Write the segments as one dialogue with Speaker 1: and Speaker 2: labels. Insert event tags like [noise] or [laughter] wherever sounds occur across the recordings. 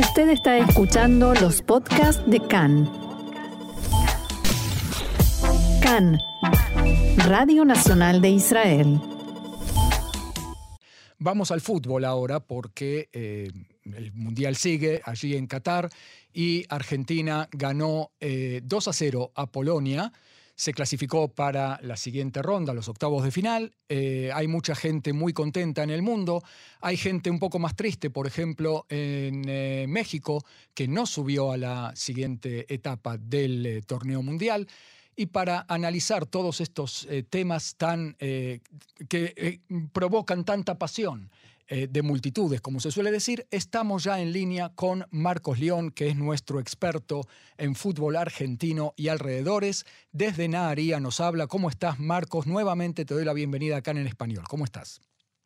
Speaker 1: Usted está escuchando los podcasts de CAN. CAN, Radio Nacional de Israel.
Speaker 2: Vamos al fútbol ahora porque eh, el Mundial sigue allí en Qatar y Argentina ganó 2 eh, a 0 a Polonia se clasificó para la siguiente ronda, los octavos de final. Eh, hay mucha gente muy contenta en el mundo. Hay gente un poco más triste, por ejemplo, en eh, México, que no subió a la siguiente etapa del eh, torneo mundial. Y para analizar todos estos temas tan, que provocan tanta pasión eh, de multitudes, como se suele decir, estamos ya en línea con Marcos León, que es nuestro experto en fútbol argentino y alrededores. Desde Naharía nos habla. ¿Cómo estás, Marcos? Nuevamente te doy la bienvenida acá en español. ¿Cómo estás?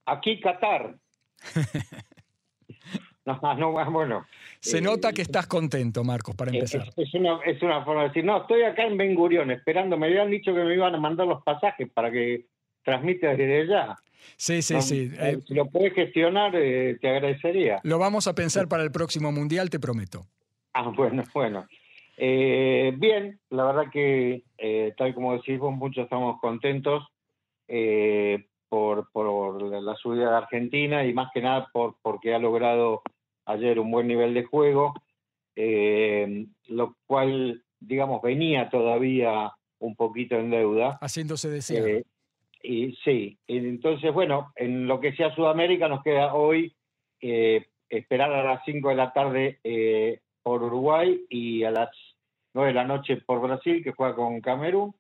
Speaker 3: Aquí, Qatar. [laughs] no, no, bueno.
Speaker 2: Se nota que eh, estás contento, Marcos, para empezar.
Speaker 3: Es, una, es una forma de decir, no, estoy acá en Ben Gurión esperando. Me habían dicho que me iban a mandar los pasajes para que transmite desde allá.
Speaker 2: Sí, sí, sí.
Speaker 3: Eh, si lo puedes gestionar, eh, te agradecería.
Speaker 2: Lo vamos a pensar para el próximo Mundial, te prometo.
Speaker 3: Ah, [laughs] bueno, bueno. Eh, bien, la verdad que, tal como decís vos, muchos estamos contentos por, por la subida de Argentina y más que nada por, porque ha logrado ayer un buen nivel de juego, lo cual, digamos, venía todavía un poquito en deuda.
Speaker 2: Haciéndose desear.
Speaker 3: Y sí, entonces, bueno, en lo que sea Sudamérica nos queda hoy eh, esperar a las 5 de la tarde eh, por Uruguay y a las 9 de la noche por Brasil, que juega con Camerún.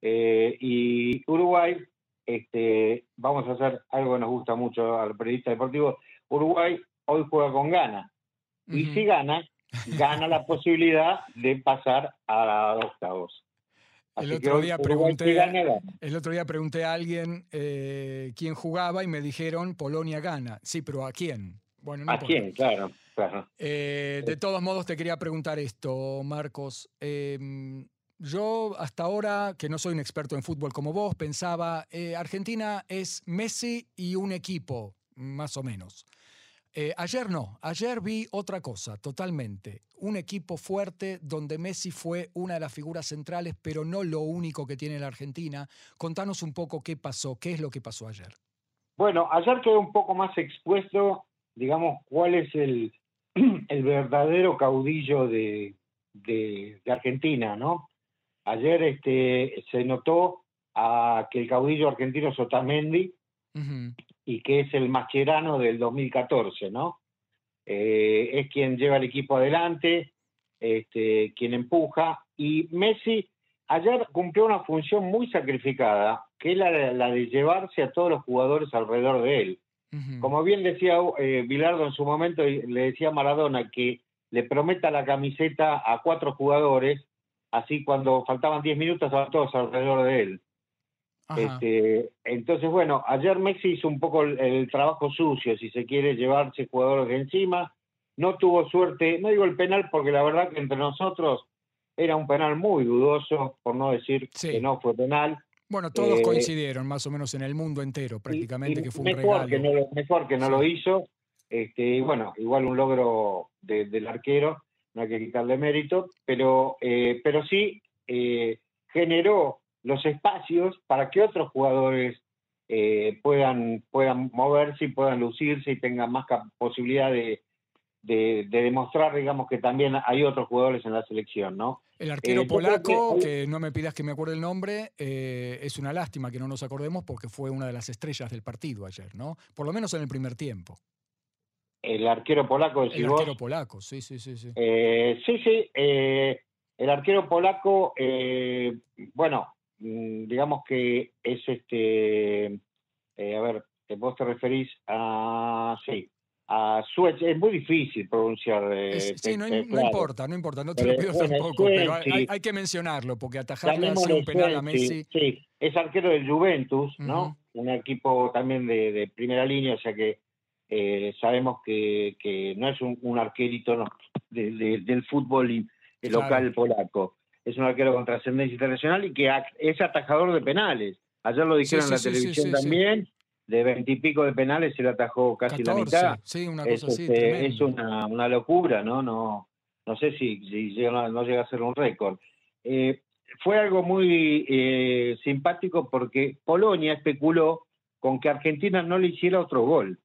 Speaker 3: Eh, y Uruguay, este, vamos a hacer algo que nos gusta mucho al periodista deportivo. Uruguay hoy juega con Ghana. Y si gana, gana la posibilidad de pasar a los
Speaker 2: El otro, día pregunté, el otro día pregunté a alguien eh, quién jugaba y me dijeron Polonia gana. Sí, pero ¿a quién?
Speaker 3: Bueno, ¿A quién? Claro, claro.
Speaker 2: Eh, de todos modos, te quería preguntar esto, Marcos. Em, yo hasta ahora, que no soy un experto en fútbol como vos, pensaba, eh, Argentina es Messi y un equipo, más o menos. Eh, ayer no, ayer vi otra cosa totalmente. Un equipo fuerte donde Messi fue una de las figuras centrales, pero no lo único que tiene la Argentina. Contanos un poco qué pasó, qué es lo que pasó ayer.
Speaker 3: Bueno, ayer quedó un poco más expuesto, digamos, cuál es el, [clears throat] el verdadero caudillo de, de, Argentina, ¿no? Ayer este, se notó a que el caudillo argentino es Otamendi, y que es el Mascherano del 2014, ¿no? Eh, es quien lleva el equipo adelante, este, quien empuja, y Messi ayer cumplió una función muy sacrificada, que es la, de llevarse a todos los jugadores alrededor de él. Como bien decía eh, Bilardo en su momento, le decía a Maradona que le prometa la camiseta a cuatro jugadores, así cuando faltaban diez minutos estaban todos alrededor de él. Este, entonces, bueno, ayer Messi hizo un poco el, trabajo sucio, si se quiere llevarse jugadores de encima. No tuvo suerte, no digo el penal porque la verdad que entre nosotros era un penal muy dudoso, por no decir que no fue penal.
Speaker 2: Bueno, todos eh, coincidieron más o menos en el mundo entero, prácticamente, que fue un mejor
Speaker 3: Que no lo, mejor que no lo hizo. Este, y bueno, igual un logro del arquero, no hay que quitarle mérito, pero, eh, pero sí eh, generó los espacios para que otros jugadores eh, puedan, puedan moverse y puedan lucirse y tengan más posibilidad de, de, demostrar, digamos, que también hay otros jugadores en la selección, ¿no?
Speaker 2: El arquero eh, polaco, que, no me pidas que me acuerde el nombre, eh, es una lástima que no nos acordemos porque fue una de las estrellas del partido ayer, ¿no? Por lo menos en el primer tiempo.
Speaker 3: El arquero polaco,
Speaker 2: El arquero polaco, sí, sí, sí. Sí,
Speaker 3: sí, sí. el arquero polaco, bueno, digamos que es este, eh, a ver, vos te referís a, sí, a Suez, es muy difícil pronunciar.
Speaker 2: Eh, sí, no, importa, no importa, no te lo pido tampoco, pero hay, hay, que mencionarlo, porque atajarle un penal a Messi.
Speaker 3: Sí, es arquero del Juventus, ¿no? Un equipo también de, primera línea, o sea que eh, sabemos que, que, no es un, arquerito del fútbol local polaco es un arquero con trascendencia internacional y que es atajador de penales. Ayer lo dijeron en la televisión también. de veintipico de penales se le atajó casi la mitad.
Speaker 2: Sí, una cosa
Speaker 3: es,
Speaker 2: así.
Speaker 3: este, es una, una, locura, ¿no? No, no sé si, si llega, no llega a ser un récord. Eh, fue algo muy eh, simpático porque Polonia especuló con que Argentina no le hiciera otro gol.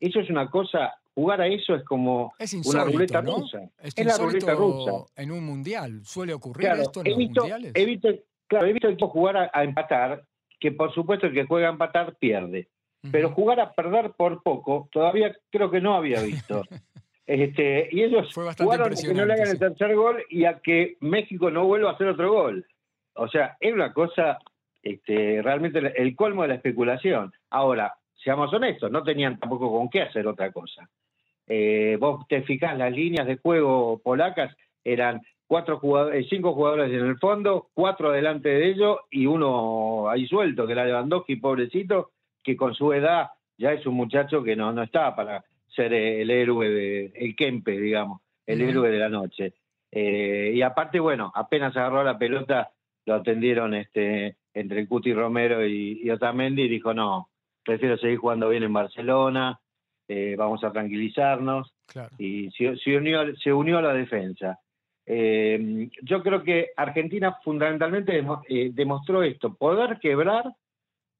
Speaker 3: Eso es una cosa, jugar a eso es como una ruleta rusa.
Speaker 2: Es, la ruleta rusa. En un mundial, ¿suele ocurrir esto en los mundiales?
Speaker 3: He visto, claro, he visto jugar a, empatar, que por supuesto el que juega a empatar pierde. Pero jugar a perder por poco, todavía creo que no había visto. [laughs] Este, y ellos jugaron a que no le hagan el tercer gol y a que México no vuelva a hacer otro gol. O sea, es una cosa este, realmente el colmo de la especulación. Ahora, seamos honestos, no tenían tampoco con qué hacer otra cosa. Eh, vos te fijás, las líneas de juego polacas eran cuatro jugadores, cinco jugadores en el fondo, cuatro delante de ellos y uno ahí suelto, que era Lewandowski, pobrecito, que con su edad ya es un muchacho que no, no está para ser el héroe, de, el Kempe, digamos, el héroe de la noche. Eh, y aparte, bueno, apenas agarró la pelota, lo atendieron este, entre Cuti Romero y, Otamendi y dijo, no, prefiero seguir jugando bien en Barcelona, eh, vamos a tranquilizarnos. Y se, unió, se unió a la defensa. Eh, yo creo que Argentina fundamentalmente demostró esto, poder quebrar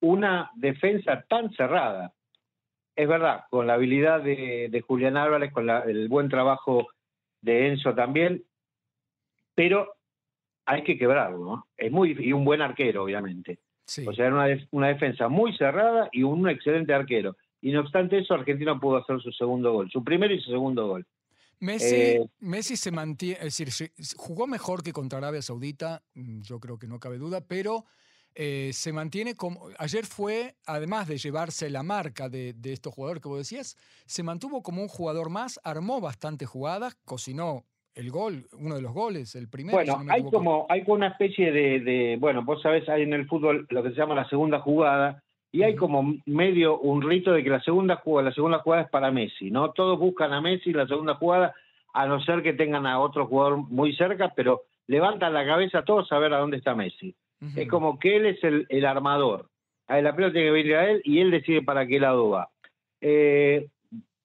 Speaker 3: una defensa tan cerrada es verdad, con la habilidad de, Julián Álvarez, con el buen trabajo de Enzo también, pero hay que quebrarlo, ¿no? Es muy y un buen arquero, obviamente. O sea, era una, una, defensa muy cerrada y un excelente arquero. Y no obstante eso, Argentina pudo hacer su segundo gol, su primero y su segundo gol.
Speaker 2: Messi, eh, Messi se mantiene, es decir, jugó mejor que contra Arabia Saudita, mm, yo creo que no cabe duda, pero eh, se mantiene como. Ayer fue, además de llevarse la marca de, estos jugadores que vos decías, se mantuvo como un jugador más, armó bastantes jugadas, cocinó el gol, uno de los goles, el primero.
Speaker 3: Bueno, hay como hay como una especie de, bueno, vos sabés, hay en el fútbol lo que se llama la segunda jugada y hay como medio un rito de que la segunda jugada, la segunda jugada es para Messi, ¿no? Todos buscan a Messi la segunda jugada, a no ser que tengan a otro jugador muy cerca, pero levantan la cabeza todos a ver a dónde está Messi. Es como que él es el, el armador. A la pelota tiene que venir a él y él decide para qué lado va. Eh,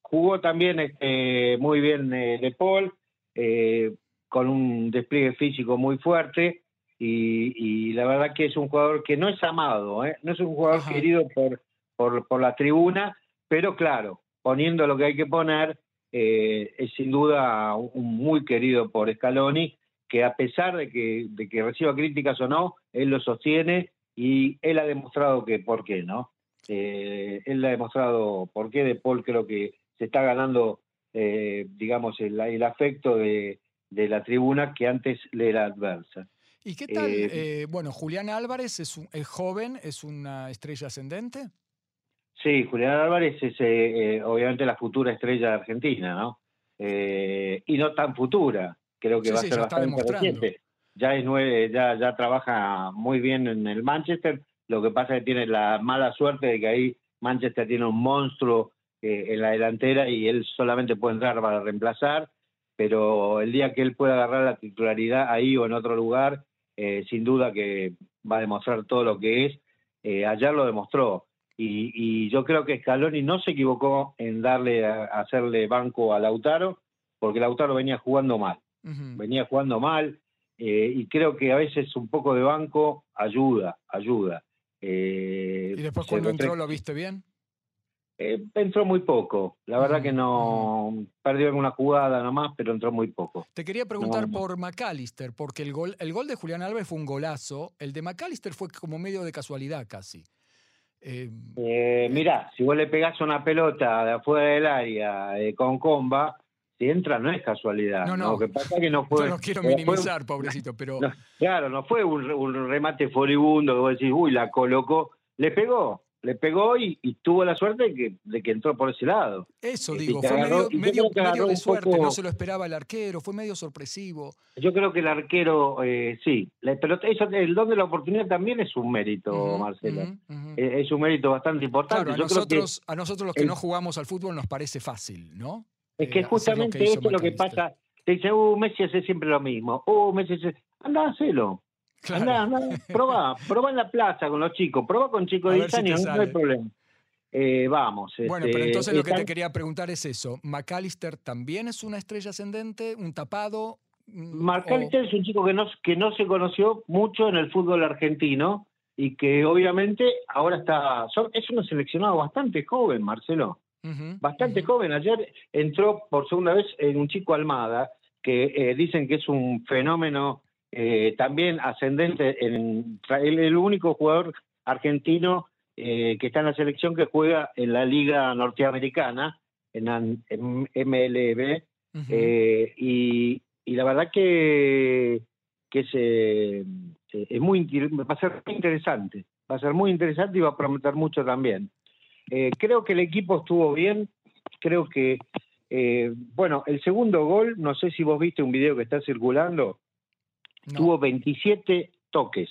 Speaker 3: jugó también este, muy bien eh, De Paul, eh, con un despliegue físico muy fuerte. Y, la verdad que es un jugador que no es amado, no es un jugador querido por, por, por, la tribuna, pero claro, poniendo lo que hay que poner, es sin duda un, muy querido por Scaloni que a pesar de que, de que reciba críticas o no, él lo sostiene y él ha demostrado que por qué, ¿no? Eh, él ha demostrado por qué de Paul creo que se está ganando, eh, digamos, el, el afecto de, de, la tribuna que antes le era adversa.
Speaker 2: ¿Y qué tal? Eh, bueno, Julián Álvarez es, un, es joven, es una estrella ascendente.
Speaker 3: Sí, Julián Álvarez es obviamente la futura estrella de Argentina, ¿no? y no tan futura, creo que va a ser bastante reciente. Ya es nueve, ya, ya trabaja muy bien en el Manchester. Lo que pasa es que tiene la mala suerte de que ahí Manchester tiene un monstruo eh, en la delantera y él solamente puede entrar para reemplazar. Pero el día que él pueda agarrar la titularidad ahí o en otro lugar, eh, sin duda que va a demostrar todo lo que es. Eh, ayer lo demostró. Y, y, yo creo que Scaloni no se equivocó en darle a hacerle banco a Lautaro, porque Lautaro venía jugando mal venía jugando mal, eh, y creo que a veces un poco de banco ayuda, ayuda.
Speaker 2: ¿Y después cuando entró lo viste bien?
Speaker 3: Eh, entró muy poco, la verdad que no perdió alguna jugada nomás, pero entró muy poco.
Speaker 2: Te quería preguntar por McAllister, porque el gol, el gol de Julián Alves fue un golazo, el de McAllister fue como medio de casualidad casi.
Speaker 3: Eh, mirá, si vos le pegás una pelota de afuera del área con comba, si entra no es casualidad. No, no. Lo que pasa que no fue. [laughs]
Speaker 2: no quiero minimizar, pobrecito, pero. [laughs]
Speaker 3: claro, no fue un, remate furibundo que vos decís, uy, la colocó. Le pegó, le pegó y, tuvo la suerte de que, de que, entró por ese lado.
Speaker 2: Eso digo, fue medio, de suerte, no se lo esperaba el arquero, fue medio sorpresivo.
Speaker 3: Yo creo que el arquero, eh, sí, pero eso, el don de la oportunidad también es un mérito, Marcelo. Eh, es un mérito bastante importante.
Speaker 2: Claro, a, nosotros, a nosotros los que no jugamos al fútbol nos parece fácil, ¿no?
Speaker 3: Es que eh, justamente eso es lo que pasa. Te dice, uh, Messi hace siempre lo mismo. Uh, Messi hace... Anda, hacelo. Anda, anda, probá, probá en la plaza con los chicos, probá con chicos de 10 años, no hay problema. eh, vamos.
Speaker 2: Bueno, pero
Speaker 3: este,
Speaker 2: entonces lo que te quería preguntar es eso. ¿McAllister también es una estrella ascendente, un tapado? Mm,
Speaker 3: McAllister es un chico que no, que no se conoció mucho en el fútbol argentino y que obviamente ahora está. es un seleccionado bastante joven, Marcelo. Bastante joven. Ayer entró por segunda vez en un chico Almada, que eh, dicen que es un fenómeno eh, también ascendente. En, el, el único jugador argentino eh, que está en la selección que juega en la Liga Norteamericana, en, en MLB. Eh, y, y la verdad que, que es, es muy va a ser muy interesante, va a ser muy interesante y va a prometer mucho también. Creo que el equipo estuvo bien, creo que, eh, bueno, el segundo gol, no sé si vos viste un video que está circulando,
Speaker 2: No.
Speaker 3: tuvo 27 toques,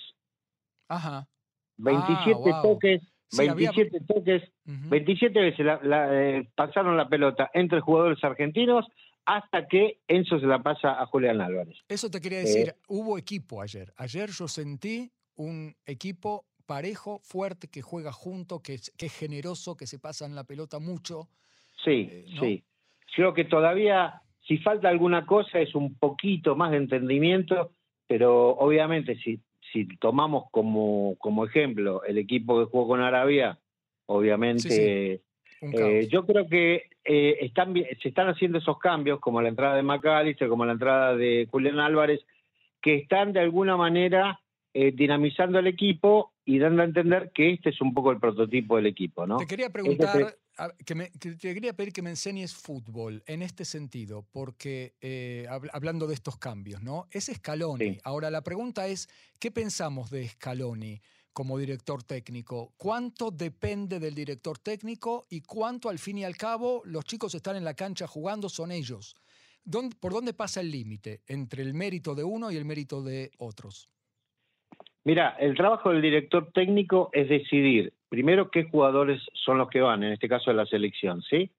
Speaker 2: Ajá.
Speaker 3: 27
Speaker 2: wow.
Speaker 3: toques,
Speaker 2: Sí, había-
Speaker 3: 27 toques,
Speaker 2: Ujú.
Speaker 3: 27 veces la- la, eh, pasaron la pelota entre jugadores argentinos hasta que Enzo se la pasa a Julián Álvarez.
Speaker 2: Eso te
Speaker 3: Eh,
Speaker 2: quería decir, hubo equipo ayer. Ayer yo sentí un equipo parejo, fuerte, que juega junto, que es, que es generoso, que se pasan la pelota mucho.
Speaker 3: Sí,
Speaker 2: Eh, ¿no?
Speaker 3: sí. Creo que todavía, si falta alguna cosa, es un poquito más de entendimiento, pero obviamente si, si tomamos como, como ejemplo el equipo que jugó con Arabia, obviamente
Speaker 2: Sí,
Speaker 3: eh, yo creo que eh, están, se están haciendo esos cambios, como la entrada de McAllister, como la entrada de Julián Álvarez, que están de alguna manera eh, dinamizando el equipo y dando a entender que este es un poco el prototipo del equipo, ¿no?
Speaker 2: Te quería preguntar, que me- que te quería pedir que me enseñes fútbol en este sentido, porque eh, hab- hablando de estos cambios, ¿no? Es Scaloni.
Speaker 3: Sí.
Speaker 2: Ahora, la pregunta es, ¿qué pensamos de Scaloni como director técnico? ¿Cuánto depende del director técnico y cuánto al fin y al cabo los chicos están en la cancha jugando, son ellos? ¿Dónde- ¿Por dónde pasa el límite entre el mérito de uno y el mérito de otros?
Speaker 3: Mira, el trabajo del director técnico es decidir primero qué jugadores son los que van, en este caso de la selección, ¿sí?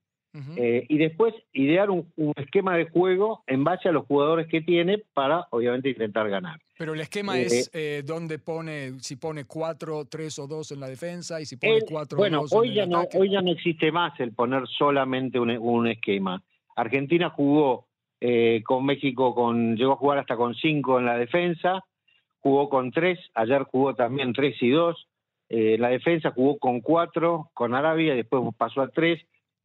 Speaker 3: Eh, y después idear un, un esquema de juego en base a los jugadores que tiene para, obviamente, intentar ganar.
Speaker 2: Pero el esquema
Speaker 3: Eh,
Speaker 2: es eh, donde pone, si pone 4, 3 o 2 en la defensa y si pone
Speaker 3: Él-
Speaker 2: 4 o
Speaker 3: bueno,
Speaker 2: 2
Speaker 3: hoy
Speaker 2: en
Speaker 3: ya,
Speaker 2: el
Speaker 3: no,
Speaker 2: ataque.
Speaker 3: hoy ya no existe más el poner solamente un, un esquema. Argentina jugó con México, con llegó a jugar hasta con cinco en la defensa, jugó con tres, ayer jugó también tres y dos. Eh, la defensa jugó con cuatro con Arabia, después pasó a tres.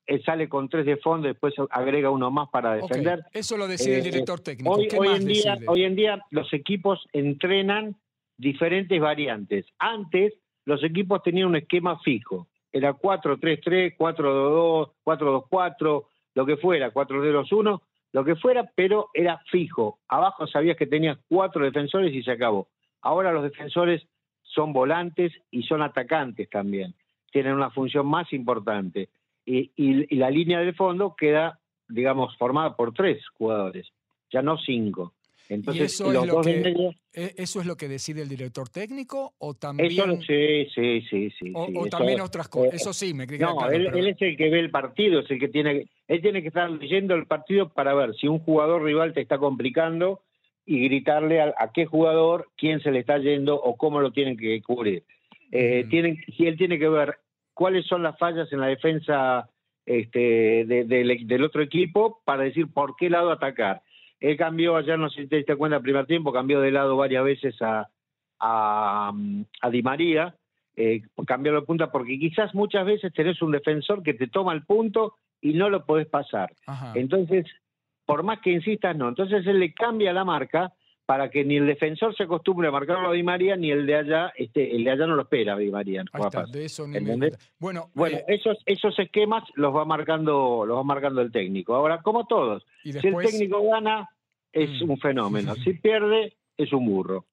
Speaker 3: Él sale con tres de fondo, después agrega uno más para defender.
Speaker 2: Eso lo decide el
Speaker 3: Eh,
Speaker 2: director técnico.
Speaker 3: Hoy,
Speaker 2: ¿Qué
Speaker 3: hoy
Speaker 2: más
Speaker 3: en día,
Speaker 2: decide?
Speaker 3: hoy en día los equipos entrenan diferentes variantes. Antes los equipos tenían un esquema fijo. Era 4-3-3, 4-2-2, 4-2-4, lo que fuera, 4-2-1, lo que fuera, pero era fijo. Abajo sabías que tenías cuatro defensores y se acabó. Ahora los defensores son volantes y son atacantes también. Tienen una función más importante. Y, la línea del fondo queda, digamos, formada por tres jugadores, ya no cinco. Entonces,
Speaker 2: eso es
Speaker 3: los
Speaker 2: lo
Speaker 3: dos
Speaker 2: que- ¿E- ¿Eso es lo que decide el director técnico o también,
Speaker 3: eso sí, sí, sí, sí.
Speaker 2: o, también otras cosas?
Speaker 3: eh,
Speaker 2: Eso sí, me
Speaker 3: No,
Speaker 2: claro.
Speaker 3: él,
Speaker 2: pero-
Speaker 3: él es el que ve el partido, es el que tiene, él tiene que estar leyendo el partido para ver si un jugador rival te está complicando y gritarle a, a qué jugador, quién se le está yendo o cómo lo tienen que cubrir. Eh,
Speaker 2: Ujú.
Speaker 3: tienen, si él tiene que ver cuáles son las fallas en la defensa este, de- del- del otro equipo para decir por qué lado atacar. Él cambió ayer, no sé si te diste cuenta, el primer tiempo, cambió de lado varias veces a, a, a Di María, eh, cambió de punta porque quizás muchas veces tenés un defensor que te toma el punto y no lo podés pasar.
Speaker 2: Ajá.
Speaker 3: Entonces, por más que insistas, no. Entonces él le cambia la marca para que ni el defensor se acostumbre a marcarlo a Di María, ni el de allá, este, el de allá no lo espera a Di María. Juega
Speaker 2: está, de eso ni me. Bueno,
Speaker 3: Bueno,
Speaker 2: eh,
Speaker 3: esos, esos esquemas los va marcando, los va marcando el técnico. Ahora, como todos,
Speaker 2: y
Speaker 3: si el técnico gana, es
Speaker 2: Mm.
Speaker 3: un fenómeno. [laughs] Si pierde, es un burro.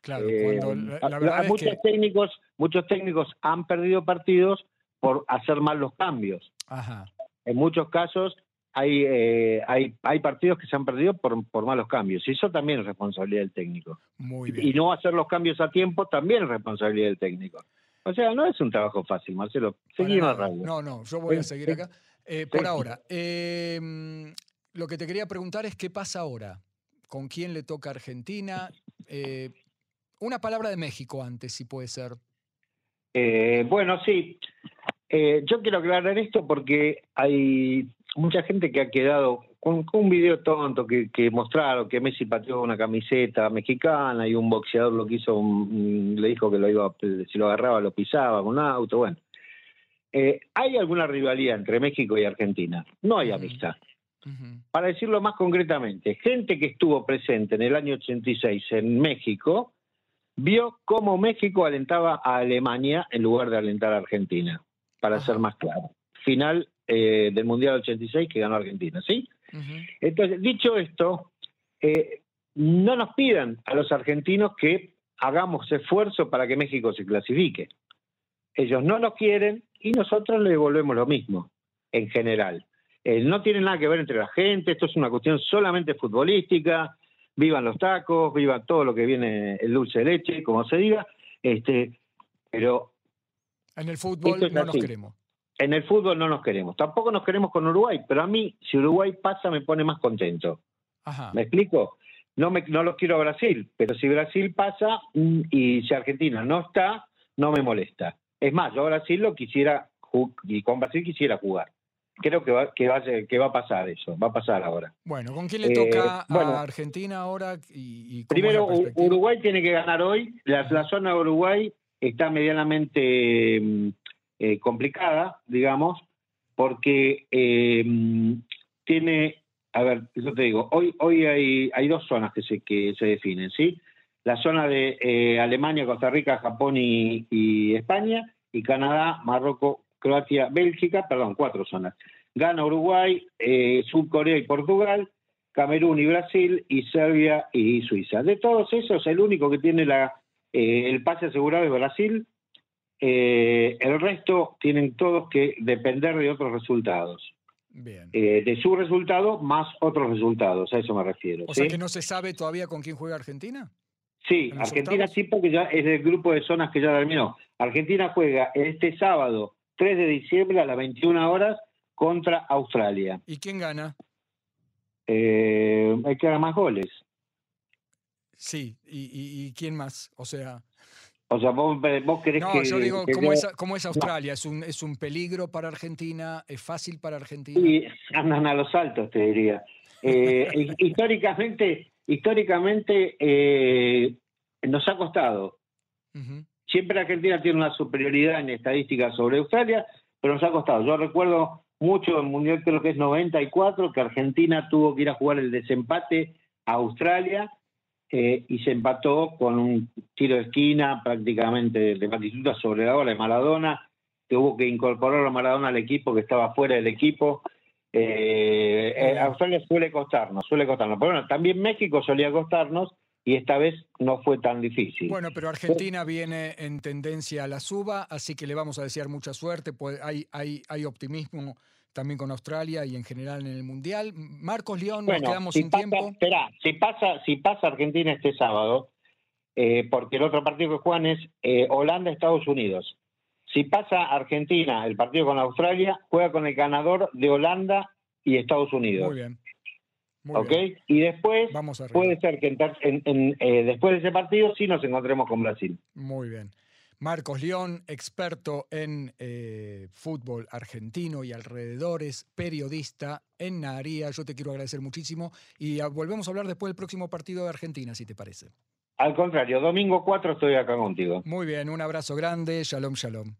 Speaker 2: claro,
Speaker 3: Eh,
Speaker 2: cuando la, la verdad es
Speaker 3: muchos
Speaker 2: que...
Speaker 3: técnicos, muchos técnicos han perdido partidos por hacer mal los cambios.
Speaker 2: Ajá.
Speaker 3: En muchos casos hay, eh, hay, hay partidos que se han perdido por, por malos cambios. Y eso también es responsabilidad del técnico.
Speaker 2: Muy
Speaker 3: Y
Speaker 2: bien.
Speaker 3: no hacer los cambios a tiempo también es responsabilidad del técnico. O sea, no es un trabajo fácil, Marcelo. Seguimos radio.
Speaker 2: No, no, yo voy a seguir acá. Eh, por ahora, lo que te quería preguntar es qué pasa ahora. ¿Con quién le toca a Argentina? Eh, una palabra de México antes, si puede ser.
Speaker 3: Eh, bueno, sí. Eh, yo quiero aclarar esto porque hay mucha gente que ha quedado con, un video tonto que, que, mostraron que Messi pateó una camiseta mexicana y un boxeador lo quiso, le dijo que lo iba, si lo agarraba lo pisaba con un auto, bueno. Eh, hay alguna rivalidad entre México y Argentina, no hay amistad. Para decirlo más concretamente, gente que estuvo presente en el año 86 en México vio cómo México alentaba a Alemania en lugar de alentar a Argentina, para ser más claro. Final eh, del Mundial 86 que ganó Argentina, ¿sí? Entonces, dicho esto, eh, no nos pidan a los argentinos que hagamos esfuerzo para que México se clasifique. Ellos no nos quieren y nosotros le devolvemos lo mismo, en general. Eh, no tiene nada que ver entre la gente, esto es una cuestión solamente futbolística, vivan los tacos, vivan todo lo que viene el dulce de leche, como se diga, este, pero...
Speaker 2: En el fútbol no nos queremos.
Speaker 3: En el fútbol no nos queremos. Tampoco nos queremos con Uruguay, pero a mí, si Uruguay pasa, me pone más contento. ¿Me explico? No, me, no los quiero a Brasil, pero si Brasil pasa mm, y si Argentina no está, no me molesta. Es más, yo a Brasil lo quisiera, y con Brasil quisiera jugar creo que va, que, va, que va a pasar eso, va a pasar ahora.
Speaker 2: Bueno, ¿con quién le toca eh, a Argentina ahora? Y,
Speaker 3: primero, Uruguay tiene que ganar hoy. La, zona de Uruguay está medianamente mm, eh, complicada, digamos, porque eh, tiene, a ver, yo te digo, hoy, hoy hay, hay dos zonas que se, que se definen, ¿sí? La zona de Alemania, Costa Rica, Japón y, y España, y Canadá, Marruecos, Croacia, Bélgica, perdón, cuatro zonas. Gana Uruguay, eh, Corea y Portugal, Camerún y Brasil, y Serbia y Suiza. De todos esos, el único que tiene la, eh, el pase asegurado es Brasil. Eh, el resto tienen todos que depender de otros resultados. Bien. Eh, de su resultado más otros resultados, a eso me refiero.
Speaker 2: O sea que no se sabe todavía con quién juega Argentina.
Speaker 3: Sí, Argentina sí, porque ya es del grupo de zonas que ya terminó. Argentina juega este sábado 3 de diciembre a las 21 horas contra Australia.
Speaker 2: ¿Y quién gana?
Speaker 3: Eh, hay que hacer más goles.
Speaker 2: Sí, ¿Y, quién más? O sea...
Speaker 3: O sea, vos, vos querés
Speaker 2: no,
Speaker 3: que...
Speaker 2: yo digo, ¿cómo, Es, ¿cómo, es, Australia? ¿Es, un, ¿Es un peligro para Argentina? ¿Es fácil para Argentina?
Speaker 3: Sí, andan a los altos, te diría. Eh, [laughs] históricamente, históricamente eh, nos ha costado. Siempre Argentina tiene una superioridad en estadísticas sobre Australia, pero nos ha costado. Yo recuerdo mucho en Mundial, creo que es 94, que Argentina tuvo que ir a jugar el desempate a Australia eh, y se empató con un tiro de esquina prácticamente de Batistuta sobre la ola de Maradona, que hubo que incorporar a Maradona al equipo que estaba fuera del equipo. Eh, eh, Australia suele costarnos, suele costarnos. Pero bueno, también México solía costarnos y esta vez no fue tan difícil.
Speaker 2: Bueno, pero Argentina viene en tendencia a la suba, así que le vamos a desear mucha suerte. Pues hay, hay, hay optimismo también con Australia y en general en el Mundial. Marcos León, nos quedamos sin tiempo.
Speaker 3: Espera, si pasa, si pasa Argentina este sábado, eh, porque el otro partido que juegan es eh, Holanda-Estados Unidos. Si pasa Argentina, el partido con Australia, juega con el ganador de Holanda y Estados Unidos.
Speaker 2: Muy bien.
Speaker 3: ¿Ok? Y después puede ser que eh, después de ese partido sí nos encontremos con Brasil.
Speaker 2: Muy bien. Marcos León, experto en eh, fútbol argentino y alrededores, periodista en Naharía. Yo te quiero agradecer muchísimo y volvemos a hablar después del próximo partido de Argentina, si te parece.
Speaker 3: Al contrario, domingo 4 estoy acá contigo.
Speaker 2: Muy bien, un abrazo grande, shalom, shalom.